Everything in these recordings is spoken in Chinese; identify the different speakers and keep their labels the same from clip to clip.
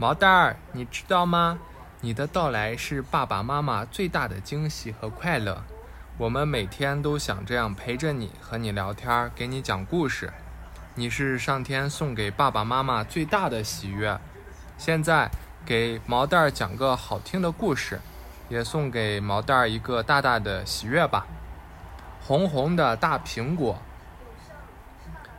Speaker 1: 毛蛋儿，你知道吗？你的到来是爸爸妈妈最大的惊喜和快乐。我们每天都想这样陪着你，和你聊天，给你讲故事。你是上天送给爸爸妈妈最大的喜悦。现在给毛蛋儿讲个好听的故事，也送给毛蛋儿一个大大的喜悦吧。红红的大苹果。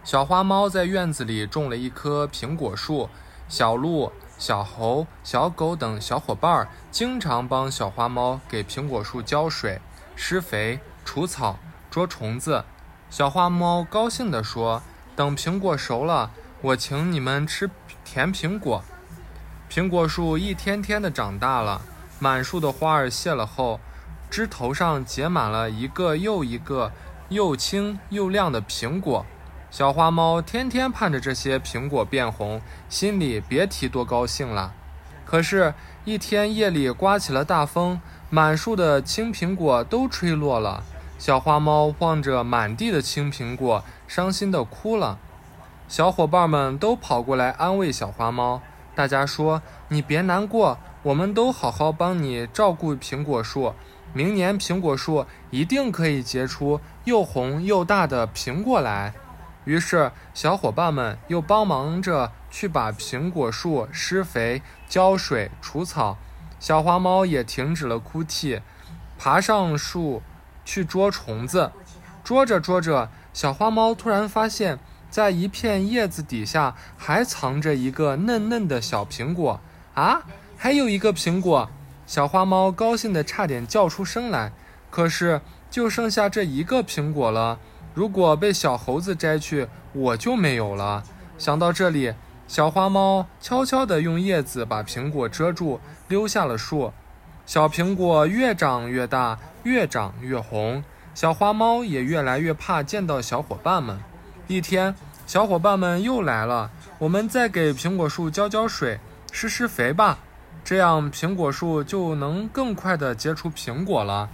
Speaker 1: 小花猫在院子里种了一棵苹果树，小鹿、小猴、小狗等小伙伴儿经常帮小花猫给苹果树浇水。施肥、除草、捉虫子，小花猫高兴地说：“等苹果熟了，我请你们吃甜苹果。”苹果树一天天的长大了，满树的花儿谢了后，枝头上结满了一个又一个又青又亮的苹果。小花猫天天盼着这些苹果变红，心里别提多高兴了。可是，一天夜里刮起了大风。满树的青苹果都吹落了，小花猫望着满地的青苹果，伤心地哭了。小伙伴们都跑过来安慰小花猫，大家说：“你别难过，我们都好好帮你照顾苹果树，明年苹果树一定可以结出又红又大的苹果来。”于是，小伙伴们又帮忙着去把苹果树施肥、浇水、除草。小花猫也停止了哭泣，爬上树去捉虫子。捉着捉着，小花猫突然发现，在一片叶子底下还藏着一个嫩嫩的小苹果。啊，还有一个苹果！小花猫高兴得差点叫出声来。可是，就剩下这一个苹果了。如果被小猴子摘去，我就没有了。想到这里。小花猫悄悄地用叶子把苹果遮住，溜下了树。小苹果越长越大，越长越红。小花猫也越来越怕见到小伙伴们。一天，小伙伴们又来了，我们再给苹果树浇浇水，施施肥吧，这样苹果树就能更快地结出苹果了。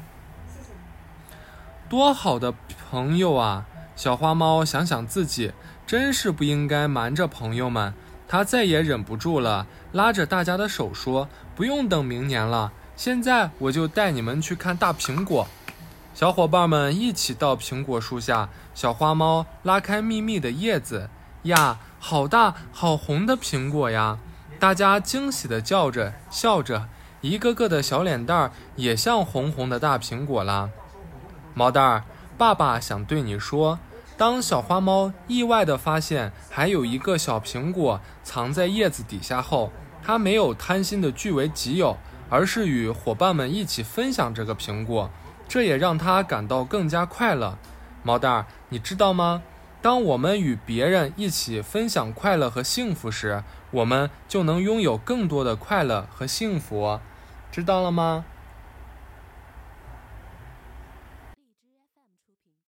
Speaker 1: 多好的朋友啊！小花猫想想自己，真是不应该瞒着朋友们。它再也忍不住了，拉着大家的手说：“不用等明年了，现在我就带你们去看大苹果。”小伙伴们一起到苹果树下，小花猫拉开密密的叶子，呀，好大好红的苹果呀！大家惊喜地叫着笑着，一个个的小脸蛋儿也像红红的大苹果啦。毛蛋儿，爸爸想对你说。当小花猫意外地发现还有一个小苹果藏在叶子底下后，它没有贪心地据为己有，而是与伙伴们一起分享这个苹果，这也让它感到更加快乐。毛蛋儿，你知道吗？当我们与别人一起分享快乐和幸福时，我们就能拥有更多的快乐和幸福，知道了吗？